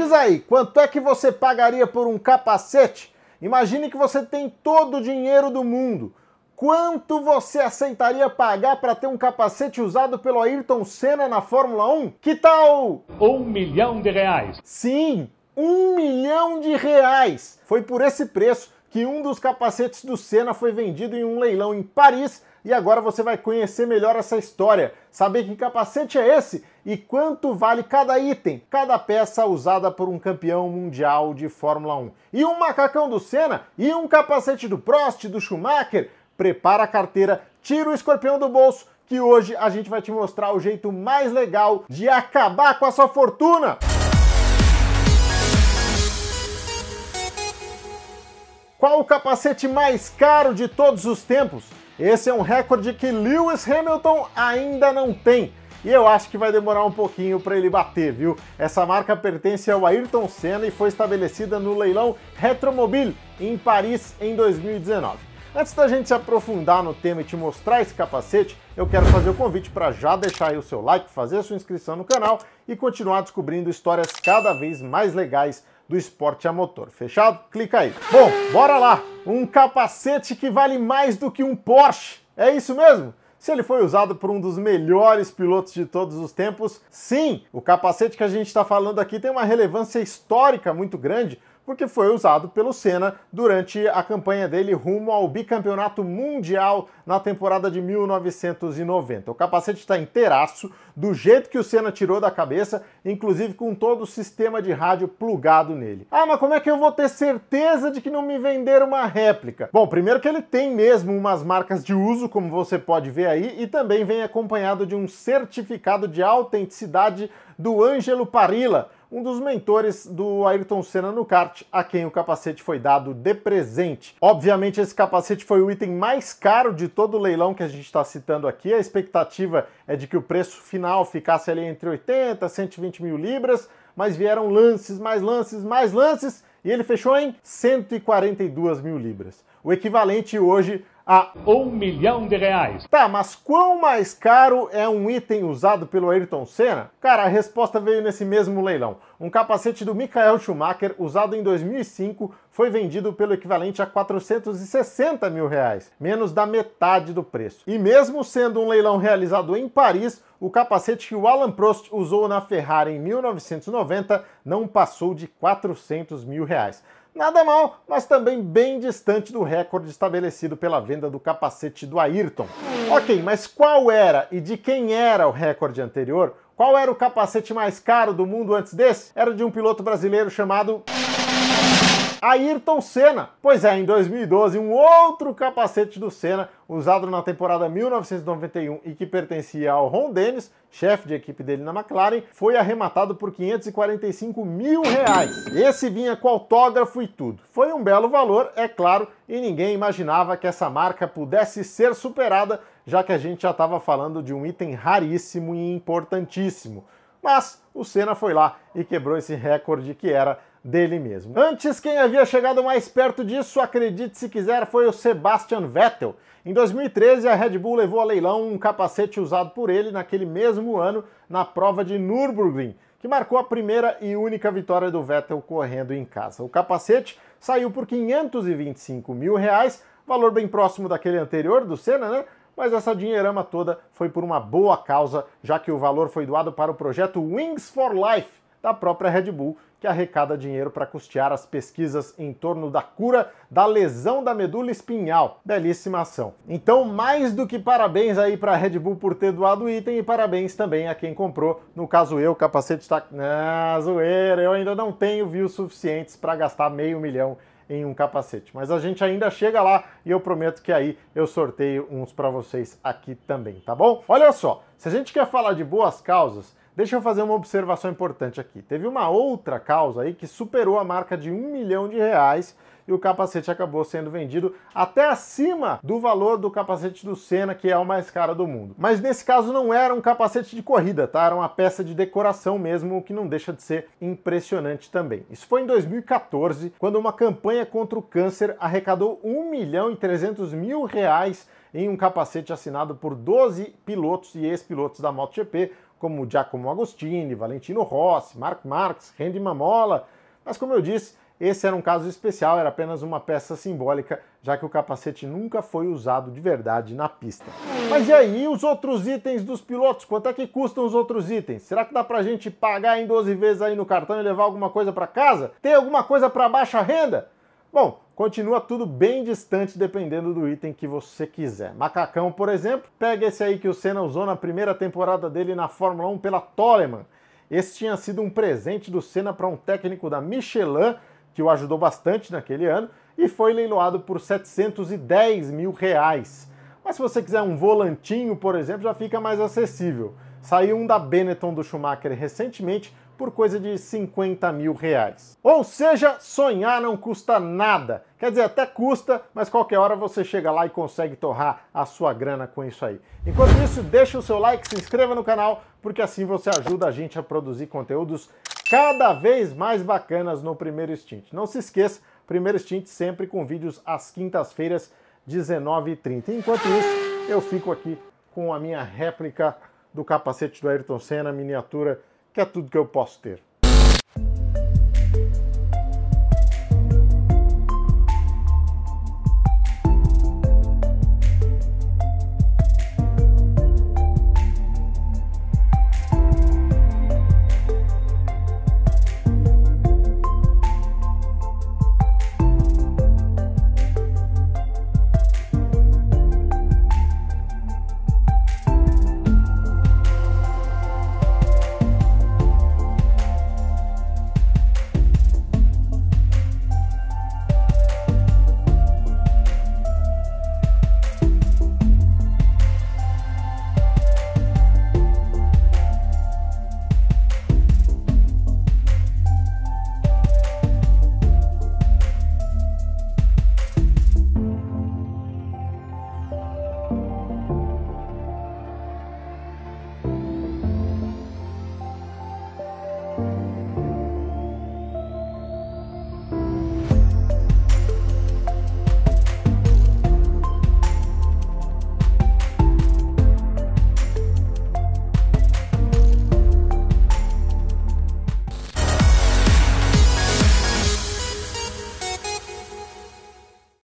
diz aí, quanto é que você pagaria por um capacete? Imagine que você tem todo o dinheiro do mundo. Quanto você aceitaria pagar para ter um capacete usado pelo Ayrton Senna na Fórmula 1? Que tal? Um milhão de reais. Sim, um milhão de reais. Foi por esse preço que um dos capacetes do Senna foi vendido em um leilão em Paris e agora você vai conhecer melhor essa história, saber que capacete é esse e quanto vale cada item, cada peça usada por um campeão mundial de Fórmula 1. E um macacão do Senna e um capacete do Prost, do Schumacher. Prepara a carteira, tira o escorpião do bolso, que hoje a gente vai te mostrar o jeito mais legal de acabar com a sua fortuna. Qual o capacete mais caro de todos os tempos? Esse é um recorde que Lewis Hamilton ainda não tem. E eu acho que vai demorar um pouquinho para ele bater, viu? Essa marca pertence ao Ayrton Senna e foi estabelecida no leilão Retromobile em Paris em 2019. Antes da gente se aprofundar no tema e te mostrar esse capacete, eu quero fazer o convite para já deixar aí o seu like, fazer a sua inscrição no canal e continuar descobrindo histórias cada vez mais legais do esporte a motor. Fechado? Clica aí. Bom, bora lá! Um capacete que vale mais do que um Porsche. É isso mesmo? Se ele foi usado por um dos melhores pilotos de todos os tempos, sim, o capacete que a gente está falando aqui tem uma relevância histórica muito grande, porque foi usado pelo Senna durante a campanha dele rumo ao bicampeonato mundial na temporada de 1990. O capacete está inteiraço, do jeito que o Senna tirou da cabeça, inclusive com todo o sistema de rádio plugado nele. Ah, mas como é que eu vou ter certeza de que não me venderam uma réplica? Bom, primeiro que ele tem mesmo umas marcas de uso, como você pode ver aí, e também vem acompanhado de um certificado de autenticidade do Ângelo Parilla, um dos mentores do Ayrton Senna no kart, a quem o capacete foi dado de presente. Obviamente, esse capacete foi o item mais caro de todo o leilão que a gente está citando aqui. A expectativa é de que o preço final ficasse ali entre 80 e 120 mil libras, mas vieram lances, mais lances, mais lances, e ele fechou em 142 mil libras. O equivalente hoje a um milhão de reais. Tá, mas quão mais caro é um item usado pelo Ayrton Senna? Cara, a resposta veio nesse mesmo leilão. Um capacete do Michael Schumacher, usado em 2005, foi vendido pelo equivalente a 460 mil reais, menos da metade do preço. E mesmo sendo um leilão realizado em Paris, o capacete que o Alan Prost usou na Ferrari em 1990 não passou de 400 mil reais. Nada mal, mas também bem distante do recorde estabelecido pela venda do capacete do Ayrton. Ok, mas qual era e de quem era o recorde anterior? Qual era o capacete mais caro do mundo antes desse? Era de um piloto brasileiro chamado Ayrton Senna. Pois é, em 2012, um outro capacete do Senna, usado na temporada 1991 e que pertencia ao Ron Dennis, chefe de equipe dele na McLaren, foi arrematado por 545 mil reais. Esse vinha com autógrafo e tudo. Foi um belo valor, é claro, e ninguém imaginava que essa marca pudesse ser superada, já que a gente já estava falando de um item raríssimo e importantíssimo. Mas o Senna foi lá e quebrou esse recorde que era dele mesmo. Antes, quem havia chegado mais perto disso, acredite se quiser, foi o Sebastian Vettel. Em 2013, a Red Bull levou a leilão um capacete usado por ele naquele mesmo ano na prova de Nürburgring, que marcou a primeira e única vitória do Vettel correndo em casa. O capacete saiu por 525 mil reais, valor bem próximo daquele anterior do Senna, né? Mas essa dinheirama toda foi por uma boa causa, já que o valor foi doado para o projeto Wings for Life da própria Red Bull, que arrecada dinheiro para custear as pesquisas em torno da cura da lesão da medula espinhal. Belíssima ação. Então, mais do que parabéns aí para a Red Bull por ter doado o item e parabéns também a quem comprou. No caso eu, o capacete está... Ah, zoeira, eu ainda não tenho views suficientes para gastar meio milhão em um capacete. Mas a gente ainda chega lá e eu prometo que aí eu sorteio uns para vocês aqui também, tá bom? Olha só, se a gente quer falar de boas causas, Deixa eu fazer uma observação importante aqui. Teve uma outra causa aí que superou a marca de um milhão de reais e o capacete acabou sendo vendido até acima do valor do capacete do Senna, que é o mais caro do mundo. Mas nesse caso não era um capacete de corrida, tá? Era uma peça de decoração mesmo, o que não deixa de ser impressionante também. Isso foi em 2014, quando uma campanha contra o câncer arrecadou 1 milhão e 300 mil reais em um capacete assinado por 12 pilotos e ex-pilotos da MotoGP, como Giacomo Agostini, Valentino Rossi, Marc Marques, Randy Mamola, mas como eu disse, esse era um caso especial, era apenas uma peça simbólica, já que o capacete nunca foi usado de verdade na pista. Mas e aí, os outros itens dos pilotos? Quanto é que custam os outros itens? Será que dá pra gente pagar em 12 vezes aí no cartão e levar alguma coisa para casa? Tem alguma coisa para baixa renda? Bom, continua tudo bem distante dependendo do item que você quiser. Macacão, por exemplo, pega esse aí que o Senna usou na primeira temporada dele na Fórmula 1 pela Toleman. Esse tinha sido um presente do Senna para um técnico da Michelin que o ajudou bastante naquele ano, e foi leiloado por 710 mil reais. Mas se você quiser um volantinho, por exemplo, já fica mais acessível. Saiu um da Benetton do Schumacher recentemente por coisa de 50 mil reais. Ou seja, sonhar não custa nada. Quer dizer, até custa, mas qualquer hora você chega lá e consegue torrar a sua grana com isso aí. Enquanto isso, deixa o seu like, se inscreva no canal, porque assim você ajuda a gente a produzir conteúdos cada vez mais bacanas no Primeiro Stint. Não se esqueça, Primeiro Stint sempre com vídeos às quintas-feiras, 19h30. Enquanto isso, eu fico aqui com a minha réplica do capacete do Ayrton Senna, miniatura, é tudo que eu posso ter.